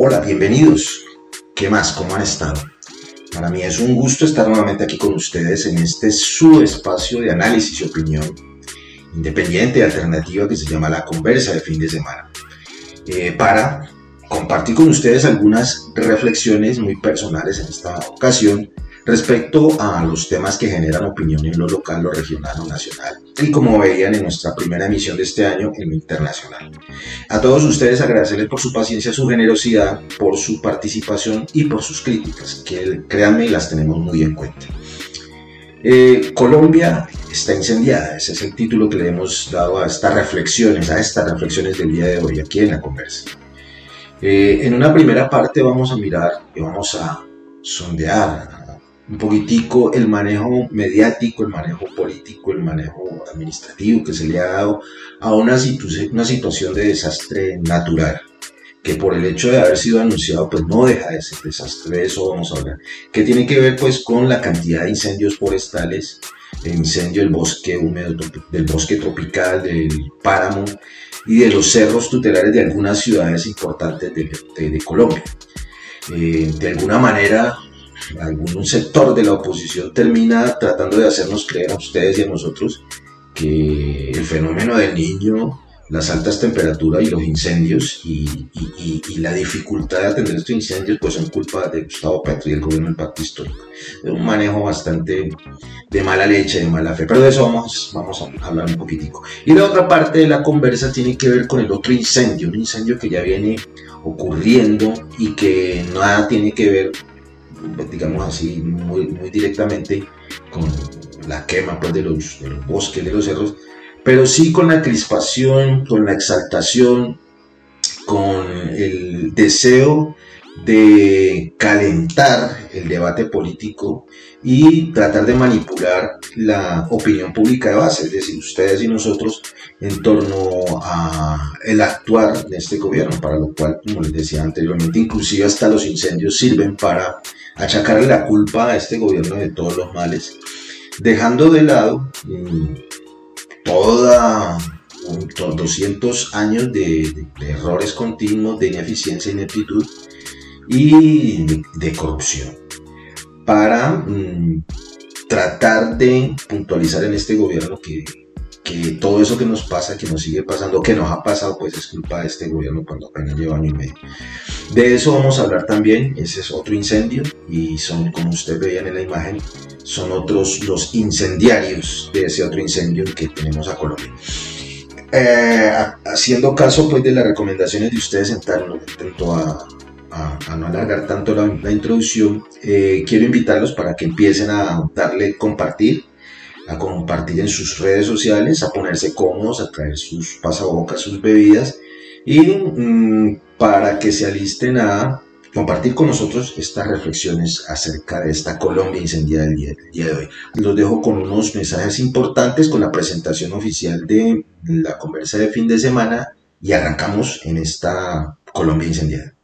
Hola, bienvenidos. ¿Qué más? ¿Cómo han estado? Para mí es un gusto estar nuevamente aquí con ustedes en este su espacio de análisis y opinión independiente y alternativa que se llama La Conversa de fin de semana. Eh, para compartir con ustedes algunas reflexiones muy personales en esta ocasión respecto a los temas que generan opinión en lo local, lo regional o nacional, y como veían en nuestra primera emisión de este año, en lo internacional. A todos ustedes agradecerles por su paciencia, su generosidad, por su participación y por sus críticas, que créanme, las tenemos muy en cuenta. Eh, Colombia está incendiada, ese es el título que le hemos dado a estas reflexiones, a estas reflexiones del día de hoy aquí en la conversa. Eh, en una primera parte vamos a mirar y vamos a sondear, un poquitico el manejo mediático, el manejo político, el manejo administrativo que se le ha dado a una, una situación de desastre natural, que por el hecho de haber sido anunciado, pues no deja de ser desastre, de eso vamos a hablar, que tiene que ver pues con la cantidad de incendios forestales, el incendio del bosque húmedo, del bosque tropical, del páramo y de los cerros tutelares de algunas ciudades importantes de, Colombia. Eh, de alguna manera algún sector de la oposición termina tratando de hacernos creer a ustedes y a nosotros que el fenómeno del niño, las altas temperaturas y los incendios y, la dificultad de atender estos incendios pues son culpa de Gustavo Petro y el gobierno del pacto histórico. Es un manejo bastante de mala leche, de mala fe, pero de eso vamos, vamos a hablar un poquitico. Y la otra parte de la conversa tiene que ver con el otro incendio, un incendio que ya viene ocurriendo y que nada tiene que ver digamos así, muy, muy directamente con la quema pues, de, los, de los bosques, de los cerros, pero sí con la crispación, con la exaltación, con el deseo de calentar el debate político y tratar de manipular la opinión pública de base, es decir, ustedes y nosotros en torno a el actuar de este gobierno, para lo cual, como les decía anteriormente, inclusive hasta los incendios sirven para achacarle la culpa a este gobierno de todos los males, dejando de lado mm, toda 200 años de, errores continuos, de ineficiencia, ineptitud y de, corrupción, para mm, tratar de puntualizar en este gobierno que que todo eso que nos pasa, que nos sigue pasando, que nos ha pasado, pues es culpa de este gobierno cuando apenas lleva año y medio. De eso vamos a hablar también, ese es otro incendio y son, como ustedes veían en la imagen, son otros los incendiarios de ese otro incendio que tenemos a Colombia. Eh, haciendo caso pues de las recomendaciones de ustedes en tanto a, a, no alargar tanto la, introducción, eh, quiero invitarlos para que empiecen a darle compartir a compartir en sus redes sociales, a ponerse cómodos, a traer sus pasabocas, sus bebidas y mm, para que se alisten a compartir con nosotros estas reflexiones acerca de esta Colombia incendiada del día, día, de hoy. Los dejo con unos mensajes importantes con la presentación oficial de la conversa de fin de semana y arrancamos en esta Colombia incendiada.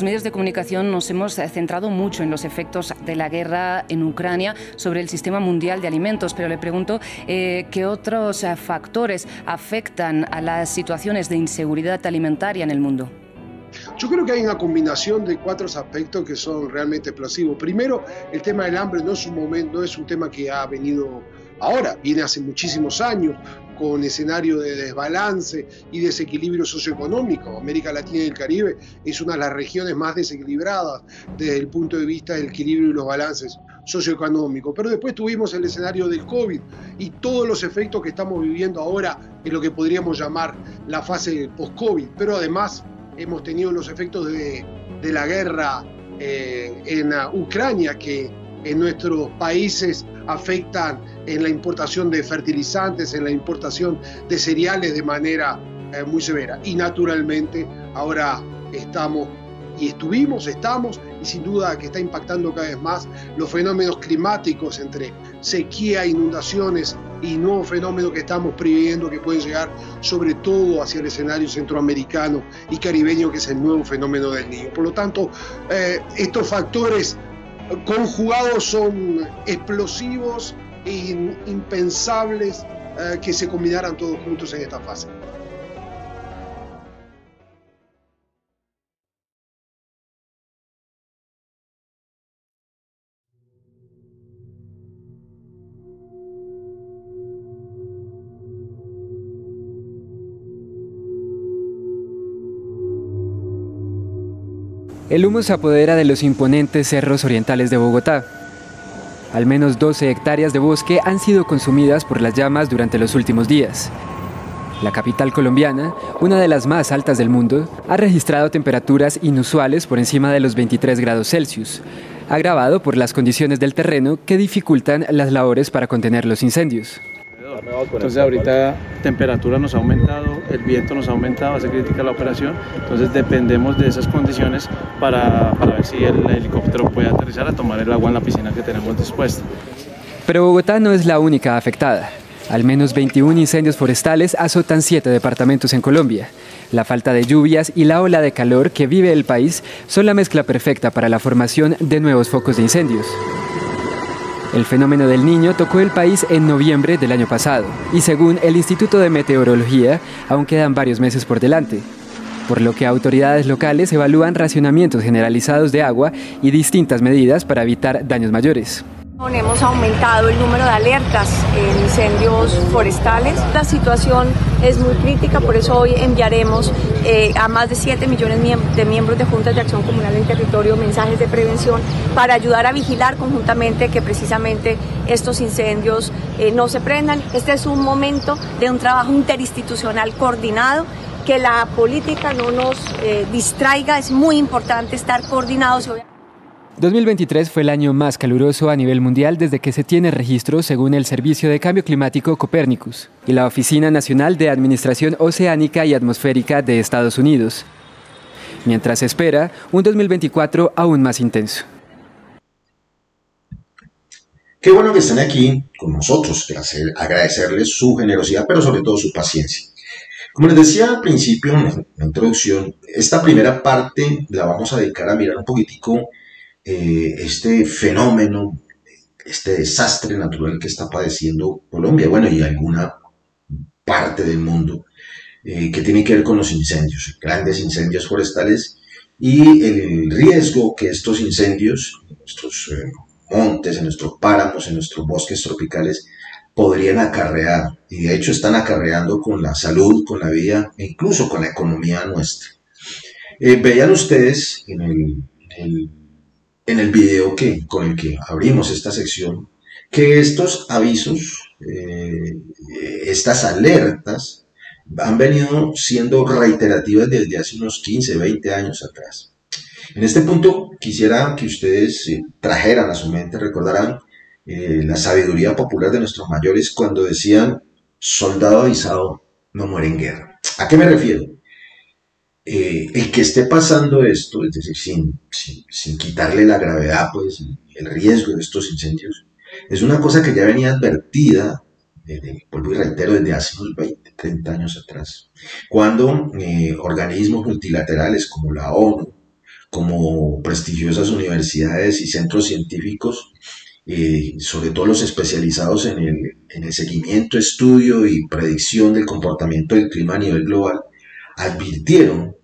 Los medios de comunicación nos hemos centrado mucho en los efectos de la guerra en Ucrania sobre el sistema mundial de alimentos, pero le pregunto eh, qué otros eh, factores afectan a las situaciones de inseguridad alimentaria en el mundo. Yo creo que hay una combinación de cuatro aspectos que son realmente explosivos. Primero, el tema del hambre no es un momento, no es un tema que ha venido ahora, viene hace muchísimos años con escenario de desbalance y desequilibrio socioeconómico. América Latina y el Caribe es una de las regiones más desequilibradas desde el punto de vista del equilibrio y los balances socioeconómicos. Pero después tuvimos el escenario del COVID y todos los efectos que estamos viviendo ahora en lo que podríamos llamar la fase post-COVID. Pero además hemos tenido los efectos de, la guerra eh, en Ucrania que en nuestros países afectan en la importación de fertilizantes, en la importación de cereales de manera eh, muy severa. Y naturalmente ahora estamos y estuvimos, estamos, y sin duda que está impactando cada vez más los fenómenos climáticos entre sequía, inundaciones y nuevos fenómenos que estamos previendo que pueden llegar sobre todo hacia el escenario centroamericano y caribeño, que es el nuevo fenómeno del niño. Por lo tanto, eh, estos factores conjugados son explosivos e impensables eh, que se combinaran todos juntos en esta fase. El humo se apodera de los imponentes cerros orientales de Bogotá. Al menos 12 hectáreas de bosque han sido consumidas por las llamas durante los últimos días. La capital colombiana, una de las más altas del mundo, ha registrado temperaturas inusuales por encima de los 23 grados Celsius, agravado por las condiciones del terreno que dificultan las labores para contener los incendios. Entonces ahorita temperatura nos ha aumentado, el viento nos ha aumentado, hace crítica la operación, entonces dependemos de esas condiciones para, para ver si el helicóptero puede aterrizar a tomar el agua en la piscina que tenemos dispuesta. Pero Bogotá no es la única afectada. Al menos 21 incendios forestales azotan siete departamentos en Colombia. La falta de lluvias y la ola de calor que vive el país son la mezcla perfecta para la formación de nuevos focos de incendios. El fenómeno del niño tocó el país en noviembre del año pasado y según el Instituto de Meteorología aún quedan varios meses por delante, por lo que autoridades locales evalúan racionamientos generalizados de agua y distintas medidas para evitar daños mayores. Hemos aumentado el número de alertas en incendios forestales. La situación es muy crítica, por eso hoy enviaremos eh, a más de 7 millones de miembros de juntas de acción comunal en territorio mensajes de prevención para ayudar a vigilar conjuntamente que precisamente estos incendios eh, no se prendan. Este es un momento de un trabajo interinstitucional coordinado que la política no nos eh, distraiga, es muy importante estar coordinados. 2023 fue el año más caluroso a nivel mundial desde que se tiene registro según el Servicio de Cambio Climático Copérnicus y la Oficina Nacional de Administración Oceánica y Atmosférica de Estados Unidos, mientras se espera un 2024 aún más intenso. Qué bueno que estén aquí con nosotros, agradecerles su generosidad, pero sobre todo su paciencia. Como les decía al principio en la introducción, esta primera parte la vamos a dedicar a mirar un poquitico eh, este fenómeno, este desastre natural que está padeciendo Colombia, bueno, y alguna parte del mundo, eh, que tiene que ver con los incendios, grandes incendios forestales y el riesgo que estos incendios, en nuestros eh, montes, en nuestros páramos, en nuestros bosques tropicales, podrían acarrear, y de hecho están acarreando con la salud, con la vida e incluso con la economía nuestra. vean ustedes en el video que, con el que abrimos esta sección, que estos avisos, eh, estas alertas, han venido siendo reiterativas desde hace unos 15, 20 años atrás. En este punto quisiera que ustedes eh, trajeran a su mente, recordarán eh, la sabiduría popular de nuestros mayores cuando decían, soldado avisado no muere en guerra. ¿A qué me refiero? Eh, el que esté pasando esto, es decir, sin, sin, quitarle la gravedad, pues, el riesgo de estos incendios, es una cosa que ya venía advertida, desde, vuelvo y reitero, desde hace unos 20, 30 años atrás, cuando eh, organismos multilaterales como la ONU, como prestigiosas universidades y centros científicos, eh, sobre todo los especializados en el, seguimiento, estudio y predicción del comportamiento del clima a nivel global, advirtieron,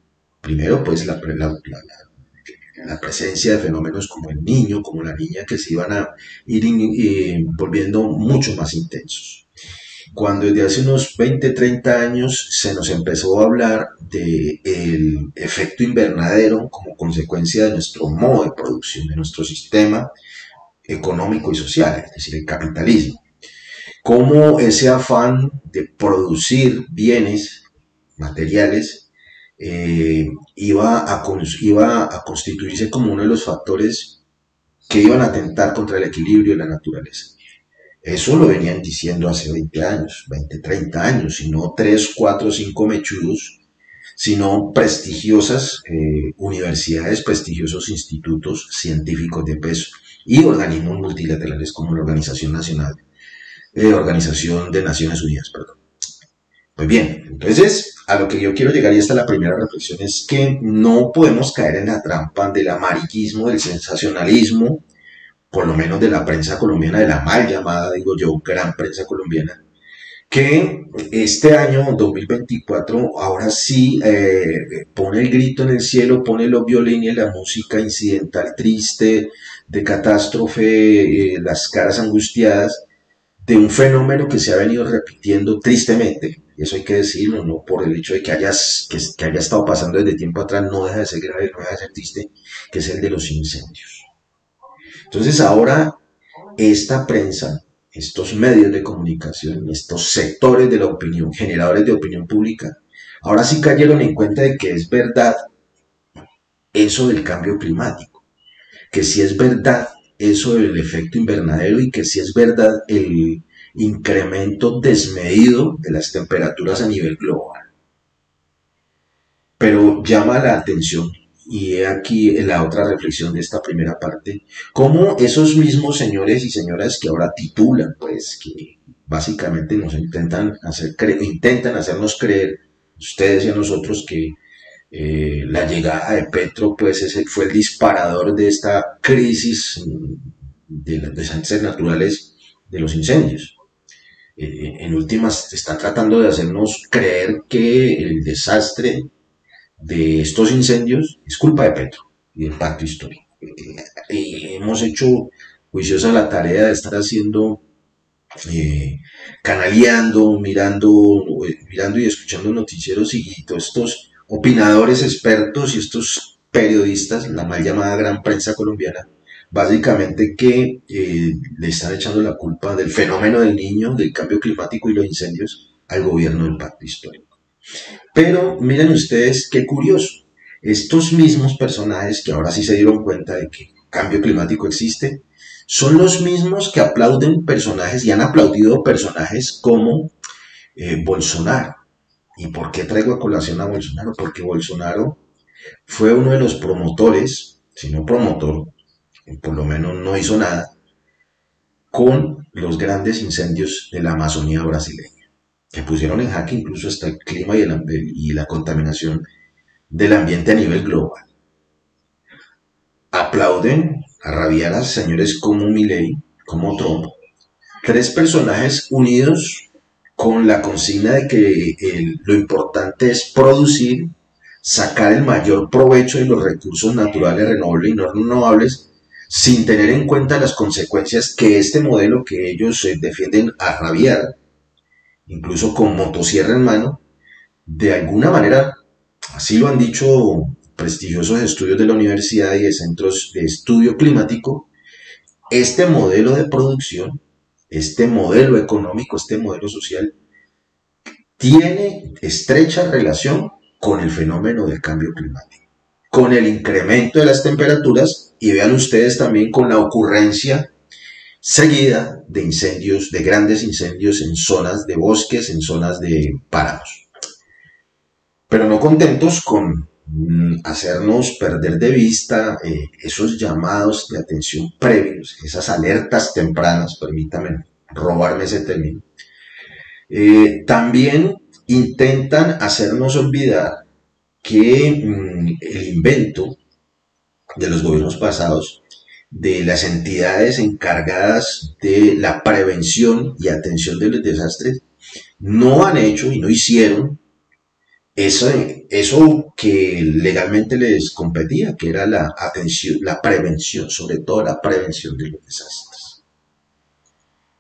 primero, pues la, la, presencia de fenómenos como el niño, como la niña, que se iban a ir eh, volviendo mucho más intensos cuando desde hace unos 20, 30 años se nos empezó a hablar del el efecto invernadero como consecuencia de nuestro modo de producción, de nuestro sistema económico y social, es decir, el capitalismo. Cómo ese afán de producir bienes materiales eh, iba, a, iba a constituirse como uno de los factores que iban a atentar contra el equilibrio de la naturaleza. Eso lo venían diciendo hace 20 años, 20, 30 años, sino 3, 4, 5 mechudos, sino prestigiosas eh, universidades, prestigiosos institutos científicos de peso y organismos multilaterales como la Organización Nacional, eh, Organización de Naciones Unidas, perdón. Pues bien, entonces a lo que yo quiero llegar y esta es la primera reflexión es que no podemos caer en la trampa del amarillismo, del sensacionalismo, por lo menos de la prensa colombiana, de la mal llamada, digo yo, gran prensa colombiana, que este año 2024 ahora sí eh, pone el grito en el cielo, pone los violines, la música incidental triste, de catástrofe, eh, las caras angustiadas, de un fenómeno que se ha venido repitiendo tristemente, y eso hay que decirlo, no por el hecho de que, hayas, que, que haya estado pasando desde tiempo atrás, no deja de ser grave, no deja de ser triste, que es el de los incendios. Entonces ahora esta prensa, estos medios de comunicación, estos sectores de la opinión, generadores de opinión pública, ahora sí cayeron en cuenta de que es verdad eso del cambio climático, que sí es verdad eso del efecto invernadero y que sí es verdad el incremento desmedido de las temperaturas a nivel global. Pero llama la atención y aquí la otra reflexión de esta primera parte, cómo esos mismos señores y señoras que ahora titulan, pues que básicamente nos intentan, hacer intentan hacernos creer, ustedes y a nosotros, que eh, la llegada de Petro pues fue el disparador de esta crisis de los desastres naturales de los incendios. Eh, en últimas, están tratando de hacernos creer que el desastre de estos incendios es culpa de Petro y del pacto histórico. Eh, hemos hecho juiciosa la tarea de estar haciendo, eh, canaleando, mirando, eh, mirando y escuchando noticieros y todos estos opinadores expertos y estos periodistas, la mal llamada gran prensa colombiana, básicamente que le están echando la culpa del fenómeno del niño, del cambio climático y los incendios al gobierno del pacto histórico. Pero miren ustedes qué curioso. Estos mismos personajes que ahora sí se dieron cuenta de que cambio climático existe, son los mismos que aplauden personajes y han aplaudido personajes como eh, Bolsonaro. ¿Y por qué traigo a colación a Bolsonaro? Porque Bolsonaro fue uno de los promotores, si no promotor, por lo menos no hizo nada, con los grandes incendios de la Amazonía brasileña que pusieron en jaque incluso hasta el clima y, la contaminación del ambiente a nivel global. Aplauden a rabiar a señores como Milley, como Trump, tres personajes unidos con la consigna de que lo importante es producir, sacar el mayor provecho de los recursos naturales renovables y no renovables, sin tener en cuenta las consecuencias que este modelo que ellos eh, defienden a rabiar incluso con motosierra en mano, de alguna manera, así lo han dicho prestigiosos estudios de la universidad y de centros de estudio climático, este modelo de producción, este modelo económico, este modelo social, tiene estrecha relación con el fenómeno del cambio climático, con el incremento de las temperaturas y vean ustedes también con la ocurrencia seguida de incendios, de grandes incendios en zonas de bosques, en zonas de páramos. Pero no contentos con mm, hacernos perder de vista eh, esos llamados de atención previos, esas alertas tempranas, permítame robarme ese término, eh, también intentan hacernos olvidar que mm, el invento de los gobiernos pasados, de las entidades encargadas de la prevención y atención de los desastres, no han hecho y no hicieron eso, eso que legalmente les competía, que era la atención, la prevención, sobre todo la prevención de los desastres.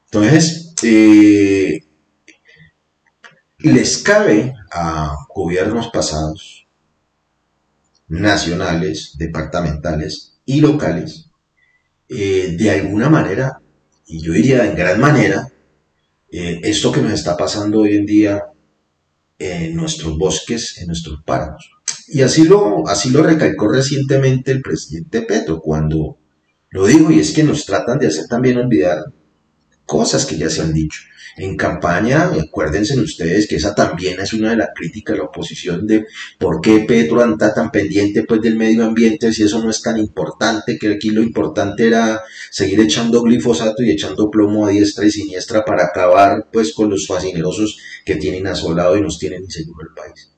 Entonces, eh, les cabe a gobiernos pasados, nacionales, departamentales y locales, eh, de alguna manera, y yo diría en gran manera, eh, esto que nos está pasando hoy en día en nuestros bosques, en nuestros páramos. Y así lo, así lo recalcó recientemente el presidente Petro cuando lo dijo, y es que nos tratan de hacer también olvidar cosas que ya se han dicho en campaña, acuérdense ustedes que esa también es una de las críticas de la oposición de por qué Petro anda tan pendiente pues del medio ambiente si eso no es tan importante, que aquí lo importante era seguir echando glifosato y echando plomo a diestra y siniestra para acabar pues con los fascinerosos que tienen asolado y nos tienen inseguro el país.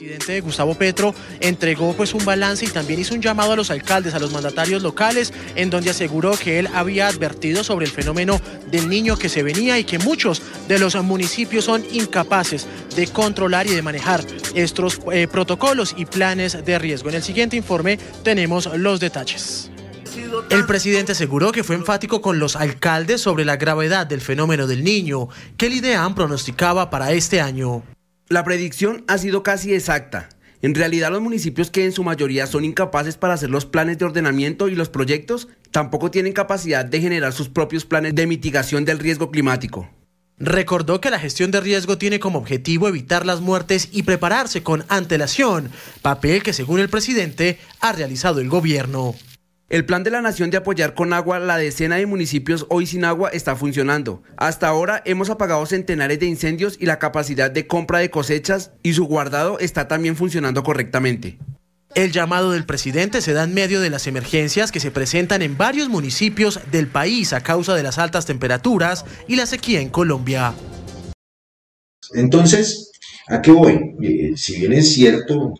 Presidente Gustavo Petro entregó pues un balance y también hizo un llamado a los alcaldes, a los mandatarios locales, en donde aseguró que él había advertido sobre el fenómeno del niño que se venía y que muchos de los municipios son incapaces de controlar y de manejar estos eh, protocolos y planes de riesgo. En el siguiente informe tenemos los detalles. El presidente aseguró que fue enfático con los alcaldes sobre la gravedad del fenómeno del niño que el IDEAM pronosticaba para este año. La predicción ha sido casi exacta. En realidad los municipios que en su mayoría son incapaces para hacer los planes de ordenamiento y los proyectos, tampoco tienen capacidad de generar sus propios planes de mitigación del riesgo climático. Recordó que la gestión de riesgo tiene como objetivo evitar las muertes y prepararse con antelación, papel que según el presidente ha realizado el gobierno. El plan de la Nación de apoyar con agua la decena de municipios hoy sin agua está funcionando. Hasta ahora hemos apagado centenares de incendios y la capacidad de compra de cosechas y su guardado está también funcionando correctamente. El llamado del presidente se da en medio de las emergencias que se presentan en varios municipios del país a causa de las altas temperaturas y la sequía en Colombia. Entonces, ¿a qué voy? Eh, si bien es cierto,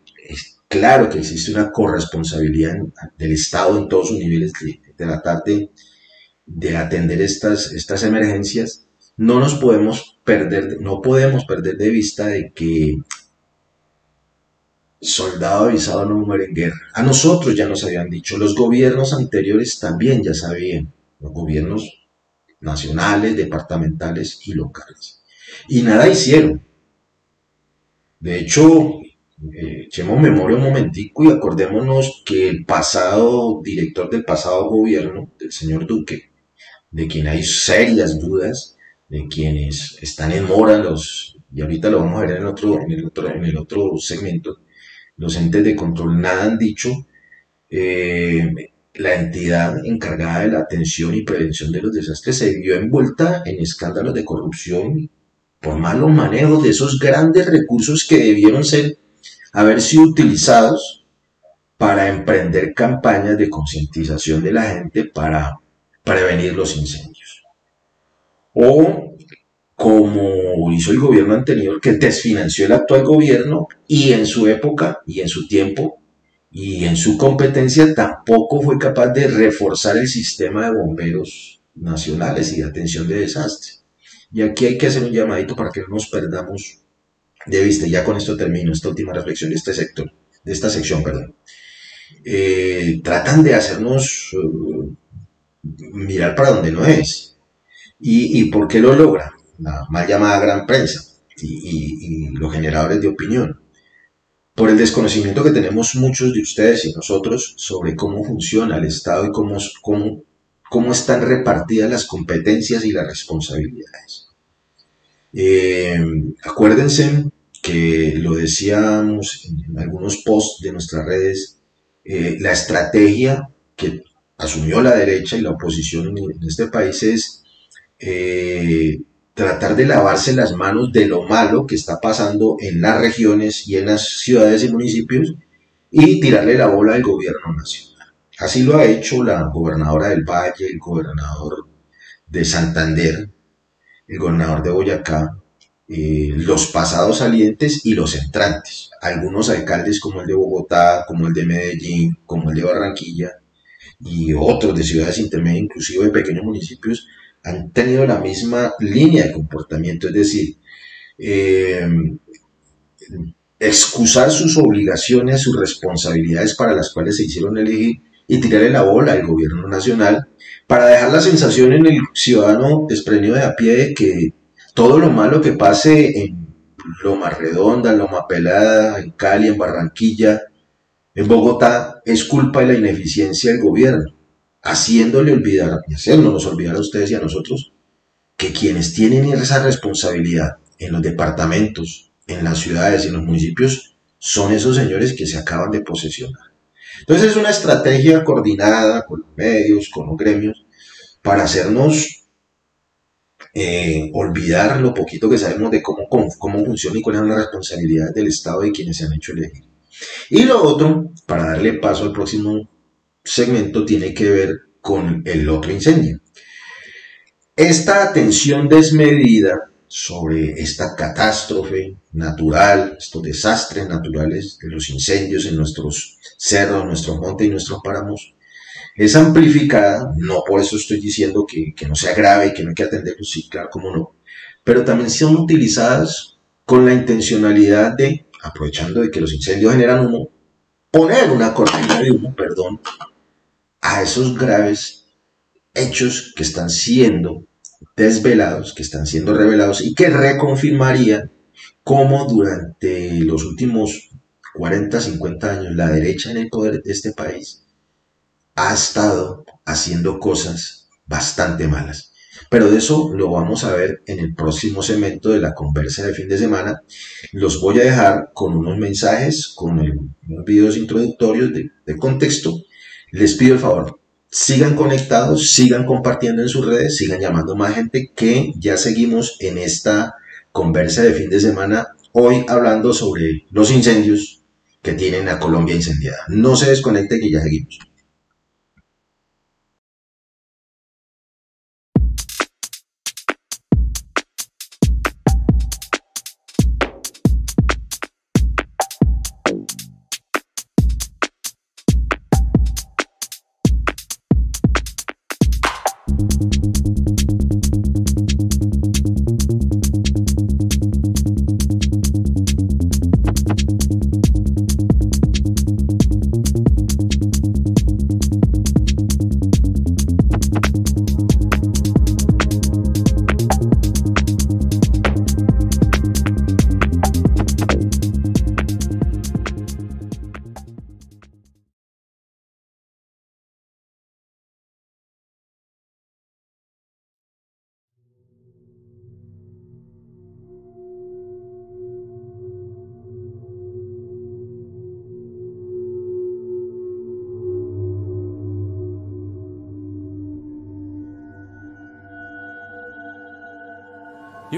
Claro que existe una corresponsabilidad del Estado en todos sus niveles de, tratar de, atender estas, estas emergencias. No nos podemos perder, no podemos perder de vista de que soldado avisado no muere en guerra. A nosotros ya nos habían dicho, los gobiernos anteriores también ya sabían, los gobiernos nacionales, departamentales y locales. Y nada hicieron. De hecho, eh, echemos memoria un momentico y acordémonos que el pasado director del pasado gobierno, del señor Duque, de quien hay serias dudas, de quienes están en mora los, y ahorita lo vamos a ver en otro, en el otro, en el otro segmento, los entes de control nada han dicho, eh, la entidad encargada de la atención y prevención de los desastres se vio envuelta en escándalos de corrupción por malos manejos de esos grandes recursos que debieron ser haber sido utilizados para emprender campañas de concientización de la gente para prevenir los incendios. O como hizo el gobierno anterior, que desfinanció el actual gobierno y en su época y en su tiempo y en su competencia tampoco fue capaz de reforzar el sistema de bomberos nacionales y de atención de desastres. Y aquí hay que hacer un llamadito para que no nos perdamos de vista, ya con esto termino esta última reflexión de este sector, de esta sección, perdón. Eh, tratan de hacernos uh, mirar para donde no es. ¿Y, por qué lo logran? La mal llamada gran prensa y, los generadores de opinión. Por el desconocimiento que tenemos muchos de ustedes y nosotros sobre cómo funciona el Estado y cómo, cómo, cómo están repartidas las competencias y las responsabilidades. Eh, acuérdense que lo decíamos en, algunos posts de nuestras redes, eh, la estrategia que asumió la derecha y la oposición en, este país es eh, tratar de lavarse las manos de lo malo que está pasando en las regiones y en las ciudades y municipios y tirarle la bola al gobierno nacional. Así lo ha hecho la gobernadora del Valle, el gobernador de Santander, el gobernador de Boyacá, eh, los pasados salientes y los entrantes. Algunos alcaldes como el de Bogotá, como el de Medellín, como el de Barranquilla y otros de ciudades intermedias, inclusive de pequeños municipios, han tenido la misma línea de comportamiento, es decir, eh, excusar sus obligaciones, sus responsabilidades para las cuales se hicieron elegir y tirarle la bola al gobierno nacional para dejar la sensación en el ciudadano desprendido de a pie de que todo lo malo que pase en Loma Redonda, Loma Pelada, en Cali, en Barranquilla, en Bogotá, es culpa de la ineficiencia del gobierno, haciéndole olvidar, y haciéndonos olvidar a ustedes y a nosotros, que quienes tienen esa responsabilidad en los departamentos, en las ciudades en los municipios, son esos señores que se acaban de posesionar. Entonces es una estrategia coordinada con los medios, con los gremios, para hacernos eh, olvidar lo poquito que sabemos de cómo, cómo, funciona y cuáles son las responsabilidades del Estado y quienes se han hecho elegir. Y lo otro, para darle paso al próximo segmento, tiene que ver con el otro incendio. Esta atención desmedida sobre esta catástrofe natural, estos desastres naturales de los incendios en nuestros cerros, nuestros montes y nuestros páramos, es amplificada, no por eso estoy diciendo que, no sea grave y que no hay que atenderlo, sí, claro, como no, pero también son utilizadas con la intencionalidad de, aprovechando de que los incendios generan humo, poner una cortina de humo, perdón, a esos graves hechos que están siendo desvelados, que están siendo revelados y que reconfirmarían cómo durante los últimos 40, 50 años la derecha en el poder de este país ha estado haciendo cosas bastante malas. Pero de eso lo vamos a ver en el próximo segmento de la conversa de fin de semana. Los voy a dejar con unos mensajes, con unos videos introductorios de, de contexto. Les pido el favor, sigan conectados, sigan compartiendo en sus redes, sigan llamando más gente que ya seguimos en esta conversa de fin de semana, hoy hablando sobre los incendios que tienen a Colombia incendiada. No se desconecte que ya seguimos.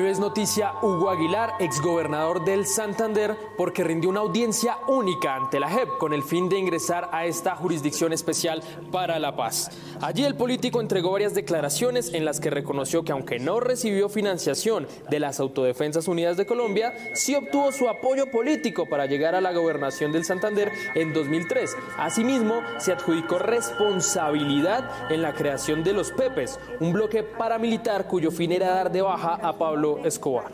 Es noticia Hugo Aguilar, exgobernador del Santander, porque rindió una audiencia única ante la JEP con el fin de ingresar a esta jurisdicción especial para la paz. Allí el político entregó varias declaraciones en las que reconoció que aunque no recibió financiación de las Autodefensas Unidas de Colombia, sí obtuvo su apoyo político para llegar a la gobernación del Santander en 2003. Asimismo, se adjudicó responsabilidad en la creación de los PEPES, un bloque paramilitar cuyo fin era dar de baja a Pablo Escobar.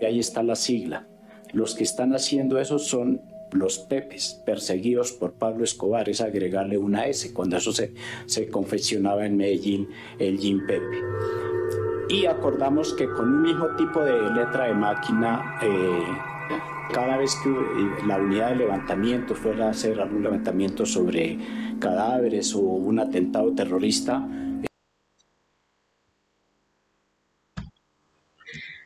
Y ahí está la sigla. Los que están haciendo eso son los Pepes, perseguidos por Pablo Escobar, es agregarle una S, cuando eso se, se confeccionaba en Medellín, el Jim Pepe. Y acordamos que con un mismo tipo de letra de máquina, eh, cada vez que eh, la unidad de levantamiento fuera a hacer algún levantamiento sobre cadáveres o un atentado terrorista,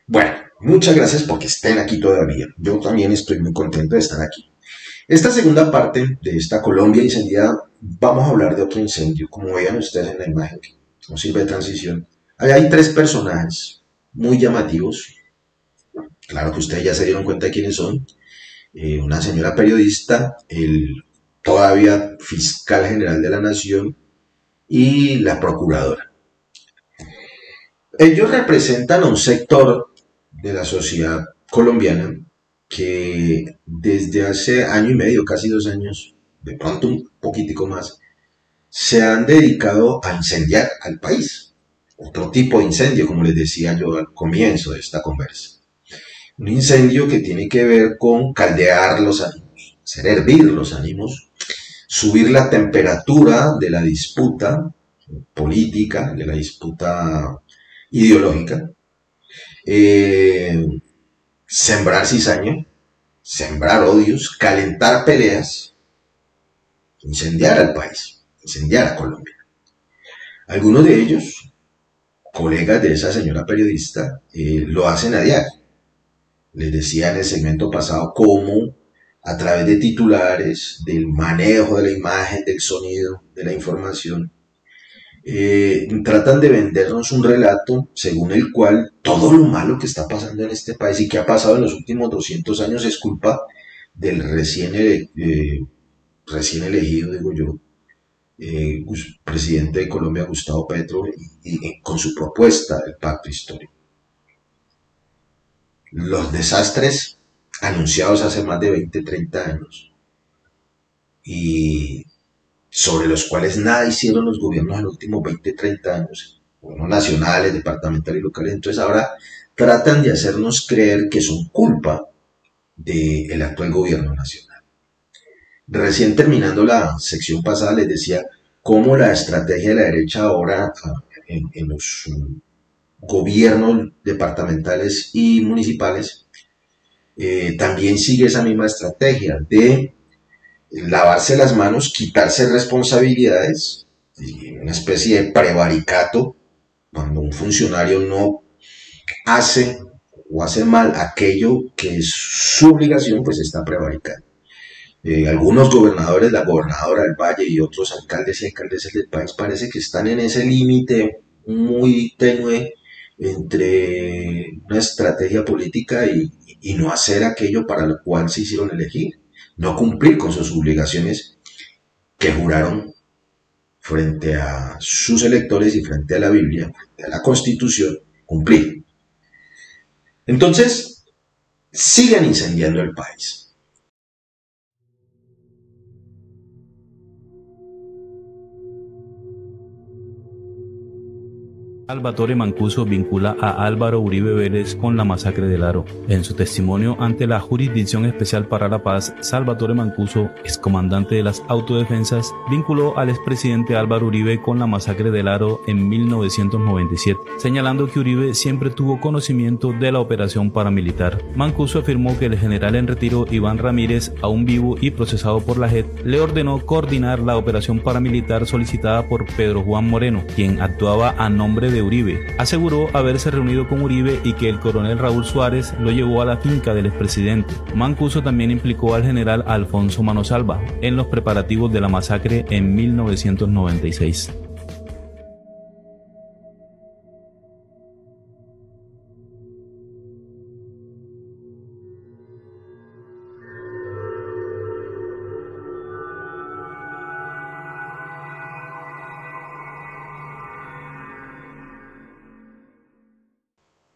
Bueno, muchas gracias porque estén aquí todavía. Yo también estoy muy contento de estar aquí. Esta segunda parte de esta Colombia incendiada, vamos a hablar de otro incendio. Como vean ustedes en la imagen, que nos sirve de transición. Ahí hay tres personajes muy llamativos. Claro que ustedes ya se dieron cuenta de quiénes son. Eh, una señora periodista, el todavía fiscal general de la nación y la procuradora. Ellos representan a un sector de la sociedad colombiana que desde hace año y medio, casi dos años, de pronto un poquitico más, se han dedicado a incendiar al país. Otro tipo de incendio, como les decía yo al comienzo de esta conversa. Un incendio que tiene que ver con caldear los ánimos, hacer hervir los ánimos, subir la temperatura de la disputa política, de la disputa ideológica, eh, sembrar cizaña, sembrar odios, calentar peleas, incendiar al país, incendiar a Colombia. Algunos de ellos, colegas de esa señora periodista, eh, lo hacen a diario. Les decía en el segmento pasado cómo a través de titulares, del manejo de la imagen, del sonido, de la información, eh, tratan de vendernos un relato según el cual todo lo malo que está pasando en este país y que ha pasado en los últimos 200 años es culpa del recién, eh, elegido, digo yo, eh, presidente de Colombia, Gustavo Petro, y, con su propuesta del pacto histórico. Los desastres anunciados hace más de 20, 30 años y sobre los cuales nada hicieron los gobiernos en los últimos 20, 30 años, gobiernos nacionales, departamentales y locales, entonces ahora tratan de hacernos creer que son culpa del actual gobierno nacional. Recién terminando la sección pasada les decía cómo la estrategia de la derecha ahora ah, en, los gobiernos departamentales y municipales eh, también sigue esa misma estrategia de lavarse las manos, quitarse responsabilidades, una especie de prevaricato, cuando un funcionario no hace o hace mal aquello que es su obligación, pues está prevaricando. Eh, algunos gobernadores, la gobernadora del Valle y otros alcaldes y alcaldesas del país parece que están en ese límite muy tenue entre una estrategia política y, y no hacer aquello para lo cual se hicieron elegir no cumplir con sus obligaciones que juraron frente a sus electores y frente a la Biblia, frente a la Constitución, cumplir. Entonces, siguen incendiando el país. Salvatore Mancuso vincula a Álvaro Uribe Vélez con la masacre del Aro. En su testimonio ante la Jurisdicción Especial para la Paz, Salvatore Mancuso, excomandante de las autodefensas, vinculó al expresidente Álvaro Uribe con la masacre del Aro en 1997, señalando que Uribe siempre tuvo conocimiento de la operación paramilitar. Mancuso afirmó que el general en retiro Iván Ramírez, aún vivo y procesado por la JEP, le ordenó coordinar la operación paramilitar solicitada por Pedro Juan Moreno, quien actuaba a nombre de de Uribe. Aseguró haberse reunido con Uribe y que el coronel Raúl Suárez lo llevó a la finca del expresidente. Mancuso también implicó al general Alfonso Manosalva en los preparativos de la masacre en 1996.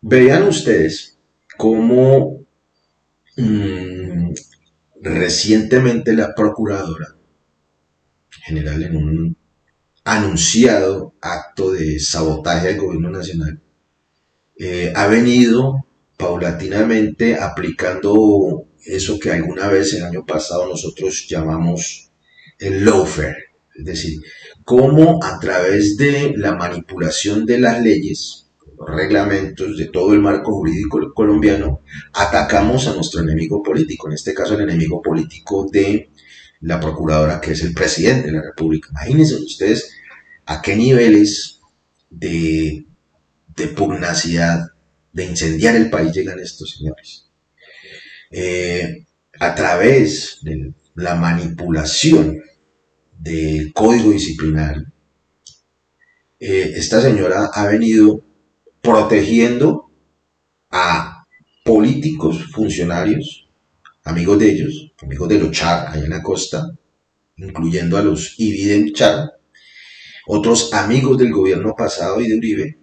Vean ustedes cómo mm, recientemente la Procuradora General en un anunciado acto de sabotaje al gobierno nacional eh, ha venido paulatinamente aplicando eso que alguna vez el año pasado nosotros llamamos el lawfare, es decir, cómo a través de la manipulación de las leyes, reglamentos, de todo el marco jurídico colombiano, atacamos a nuestro enemigo político, en este caso el enemigo político de la procuradora, que es el presidente de la República. Imagínense ustedes a qué niveles de, de pugnacidad, de incendiar el país llegan estos señores. Eh, a través de la manipulación del código disciplinario, eh, esta señora ha venido protegiendo a políticos, funcionarios, amigos de ellos, amigos de los Char allá en la costa, incluyendo a los Ibiden Char, otros amigos del gobierno pasado y de Uribe,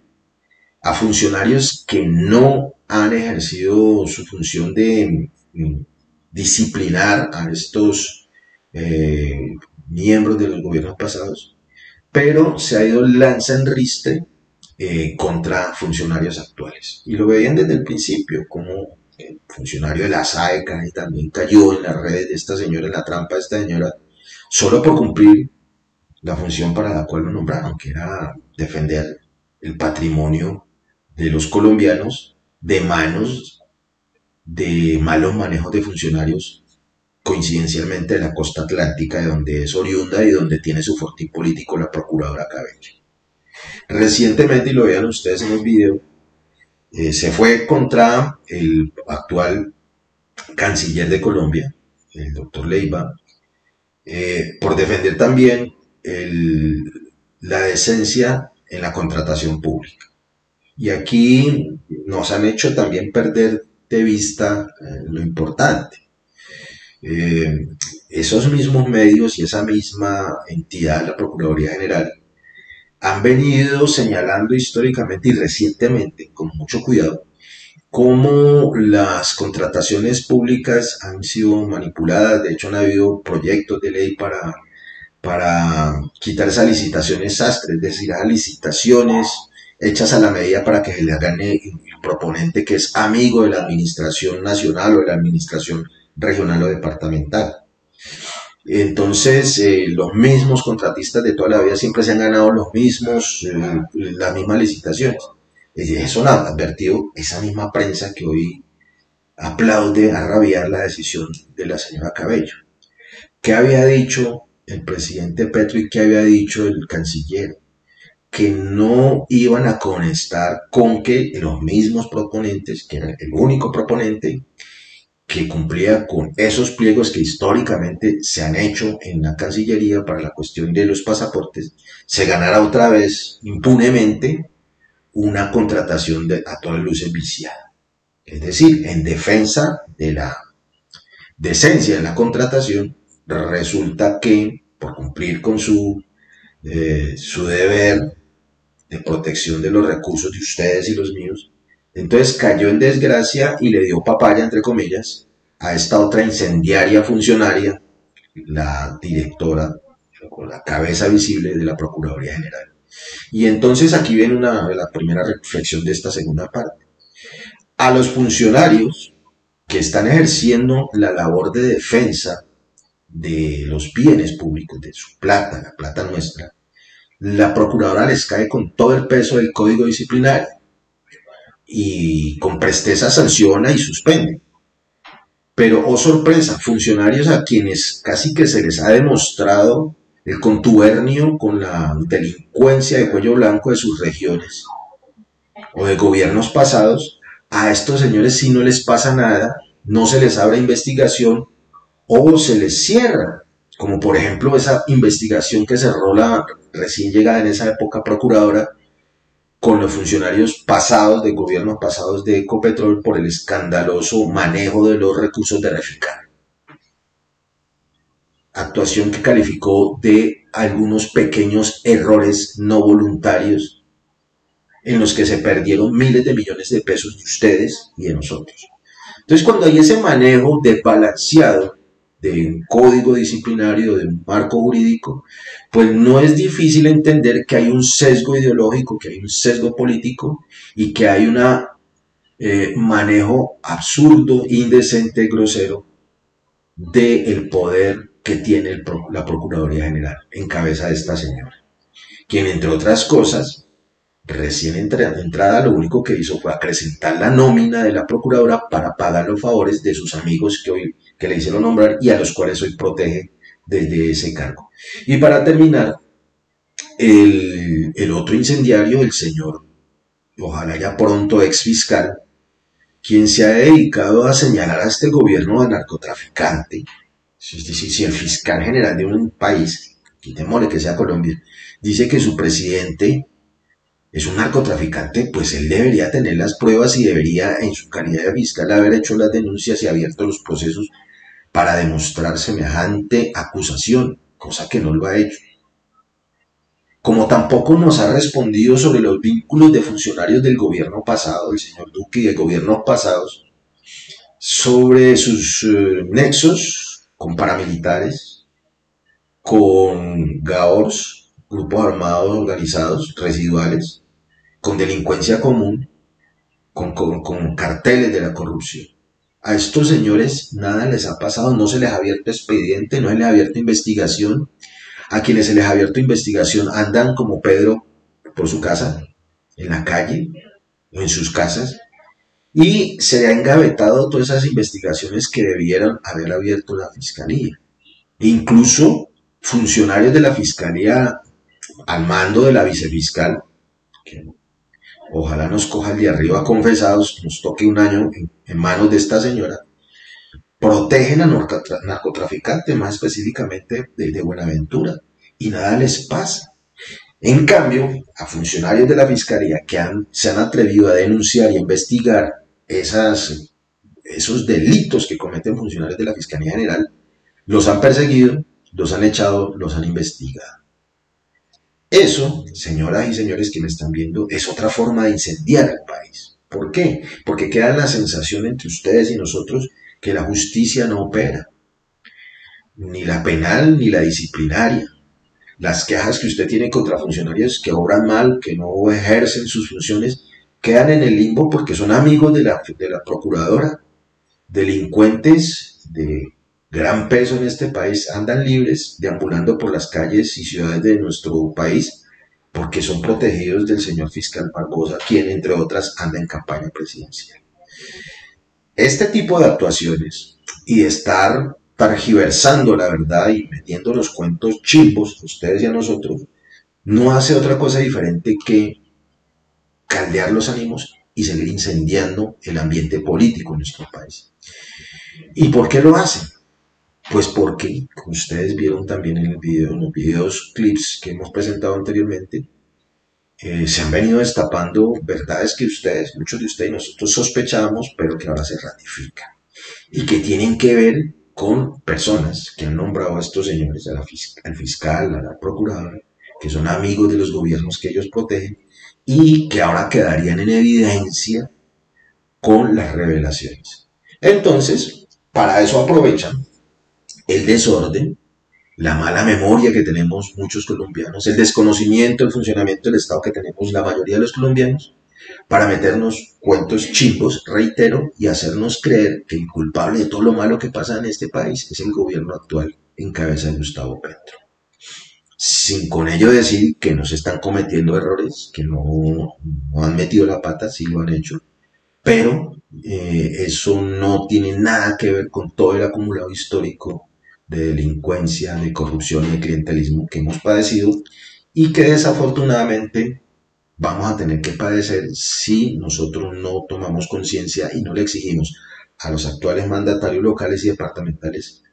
a funcionarios que no han ejercido su función de mm, disciplinar a estos eh, miembros de los gobiernos pasados, pero se ha ido lanza en riste eh, contra funcionarios actuales. Y lo veían desde el principio, como el funcionario de la SAECA y también cayó en las redes de esta señora, en la trampa de esta señora, solo por cumplir la función para la cual lo nombraron, que era defender el patrimonio de los colombianos de manos de malos manejos de funcionarios coincidencialmente de la costa atlántica, de donde es oriunda y donde tiene su fortín político la procuradora Cabello. Recientemente, y lo vean ustedes en el video, eh, se fue contra el actual canciller de Colombia, el doctor Leiva, eh, por defender también la decencia en la contratación pública. Y aquí nos han hecho también perder de vista eh, lo importante. esos mismos medios y esa misma entidad, la Procuraduría General, han venido señalando históricamente y recientemente, con mucho cuidado, cómo las contrataciones públicas han sido manipuladas. De hecho, han habido proyectos de ley para, para quitar esas licitaciones sastres, es decir, a licitaciones hechas a la medida para que se le gane el proponente que es amigo de la administración nacional o de la administración regional o departamental. Entonces, eh, los mismos contratistas de toda la vida siempre se han ganado los mismos, eh, las mismas licitaciones. Eso ha advertido esa misma prensa que hoy aplaude a rabiar la decisión de la señora Cabello. ¿Qué había dicho el presidente Petro y qué había dicho el canciller? Que no iban a conectar con que los mismos proponentes, que era el único proponente, que cumplía con esos pliegos que históricamente se han hecho en la Cancillería para la cuestión de los pasaportes, se ganara otra vez impunemente una contratación de, a todas luces viciada. Es decir, en defensa de la decencia de la contratación, resulta que por cumplir con su, eh, su deber de protección de los recursos de ustedes y los míos, entonces cayó en desgracia y le dio papaya, entre comillas, a esta otra incendiaria funcionaria, la directora, con la cabeza visible de la Procuraduría General. Y entonces aquí viene una, la primera reflexión de esta segunda parte. A los funcionarios que están ejerciendo la labor de defensa de los bienes públicos, de su plata, la plata nuestra, la procuradora les cae con todo el peso del código disciplinario y con presteza sanciona y suspende. Pero, oh sorpresa, funcionarios a quienes casi que se les ha demostrado el contubernio con la delincuencia de cuello blanco de sus regiones o de gobiernos pasados, a estos señores si no les pasa nada, no se les abre investigación o se les cierra, como por ejemplo esa investigación que cerró la recién llegada en esa época procuradora con los funcionarios pasados, de gobiernos pasados de Ecopetrol por el escandaloso manejo de los recursos de Reficar. Actuación que calificó de algunos pequeños errores no voluntarios en los que se perdieron miles de millones de pesos de ustedes y de nosotros. Entonces, cuando hay ese manejo desbalanceado de un código disciplinario, de un marco jurídico, pues no es difícil entender que hay un sesgo ideológico, que hay un sesgo político y que hay un eh, manejo absurdo, indecente, grosero del poder que tiene la Procuraduría General en cabeza de esta señora, quien entre otras cosas recién entrada lo único que hizo fue acrecentar la nómina de la procuradora para pagar los favores de sus amigos que hoy que le hicieron nombrar y a los cuales hoy protege desde ese cargo. Y para terminar, el, otro incendiario, el señor, ojalá ya pronto ex fiscal, quien se ha dedicado a señalar a este gobierno de narcotraficante, si, si el fiscal general de un país, quitémosle que sea Colombia, dice que su presidente es un narcotraficante, pues él debería tener las pruebas y debería, en su calidad de fiscal, haber hecho las denuncias y abierto los procesos para demostrar semejante acusación, cosa que no lo ha hecho. como tampoco nos ha respondido sobre los vínculos de funcionarios del gobierno pasado, del señor Duque y de gobiernos pasados, sobre sus eh, nexos con paramilitares, con GAORS, grupos armados organizados, residuales, con delincuencia común, con, con carteles de la corrupción. A estos señores nada les ha pasado, no se les ha abierto expediente, no se les ha abierto investigación. A quienes se les ha abierto investigación andan como Pedro por su casa, en la calle o en sus casas, y se le ha engavetado todas esas investigaciones que debieran haber abierto la fiscalía. E incluso funcionarios de la fiscalía al mando de la vicefiscal, que ojalá nos coja el de arriba confesados, nos toque un año en, manos de esta señora, protegen a narcotraficantes, más específicamente de, Buenaventura, y nada les pasa. En cambio, a funcionarios de la Fiscalía que se han atrevido a denunciar y investigar esas, esos delitos que cometen funcionarios de la Fiscalía General, los han perseguido, los han echado, los han investigado. Eso, señoras y señores que me están viendo, es otra forma de incendiar al país. ¿Por qué? Porque queda la sensación entre ustedes y nosotros que la justicia no opera. Ni la penal ni la disciplinaria. Las quejas que usted tiene contra funcionarios que obran mal, que no ejercen sus funciones, quedan en el limbo porque son amigos de la, de la procuradora. Delincuentes de gran peso en este país andan libres deambulando por las calles y ciudades de nuestro país porque son protegidos del señor fiscal Barbosa, quien entre otras anda en campaña presidencial. Este tipo de actuaciones y estar targiversando la verdad y metiendo los cuentos chimbos ustedes y a nosotros, no hace otra cosa diferente que caldear los ánimos y seguir incendiando el ambiente político en nuestro país. ¿Y por qué lo hacen? Pues porque, como ustedes vieron también en el video, en los videos, clips que hemos presentado anteriormente, eh, se han venido destapando verdades que ustedes, muchos de ustedes y nosotros sospechábamos, pero que ahora se ratifican. Y que tienen que ver con personas que han nombrado a estos señores, al fiscal, a la procuradora, que son amigos de los gobiernos que ellos protegen y que ahora quedarían en evidencia con las revelaciones. Entonces, para eso aprovechan el desorden, la mala memoria que tenemos muchos colombianos, el desconocimiento del funcionamiento del Estado que tenemos la mayoría de los colombianos, para meternos cuentos chimbos, reitero, y hacernos creer que el culpable de todo lo malo que pasa en este país es el gobierno actual en cabeza de Gustavo Petro. Sin con ello decir que no se están cometiendo errores, que no, no han metido la pata, sí lo han hecho, pero eh, eso no tiene nada que ver con todo el acumulado histórico de delincuencia, de corrupción y de clientelismo que hemos padecido y que desafortunadamente vamos a tener que padecer si nosotros no tomamos conciencia y no le exigimos a los actuales mandatarios locales y departamentales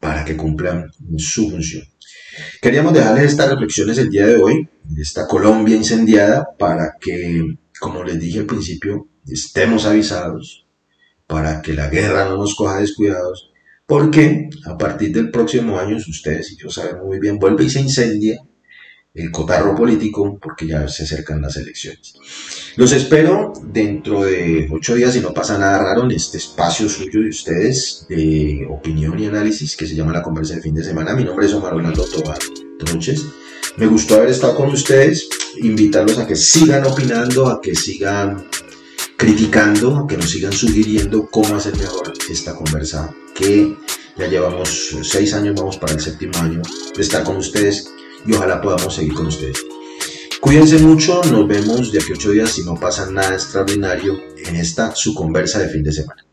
para que cumplan su función. Queríamos dejarles estas reflexiones el día de hoy, esta Colombia incendiada, para que, como les dije al principio, estemos avisados, para que la guerra no nos coja descuidados porque a partir del próximo año, ustedes y yo sabemos muy bien, vuelve y se incendia el cotarro político porque ya se acercan las elecciones. Los espero dentro de ocho días, si no pasa nada raro, en este espacio suyo de ustedes de opinión y análisis que se llama La Conversa del Fin de Semana. Mi nombre es Omar Orlando Tobar Troches. Me gustó haber estado con ustedes, invitarlos a que sigan opinando, a que sigan criticando, a que nos sigan sugiriendo cómo hacer mejor esta conversa que ya llevamos seis años, vamos para el séptimo año de estar con ustedes y ojalá podamos seguir con ustedes. Cuídense mucho, nos vemos de aquí a ocho días si no pasa nada extraordinario en esta su conversa de fin de semana.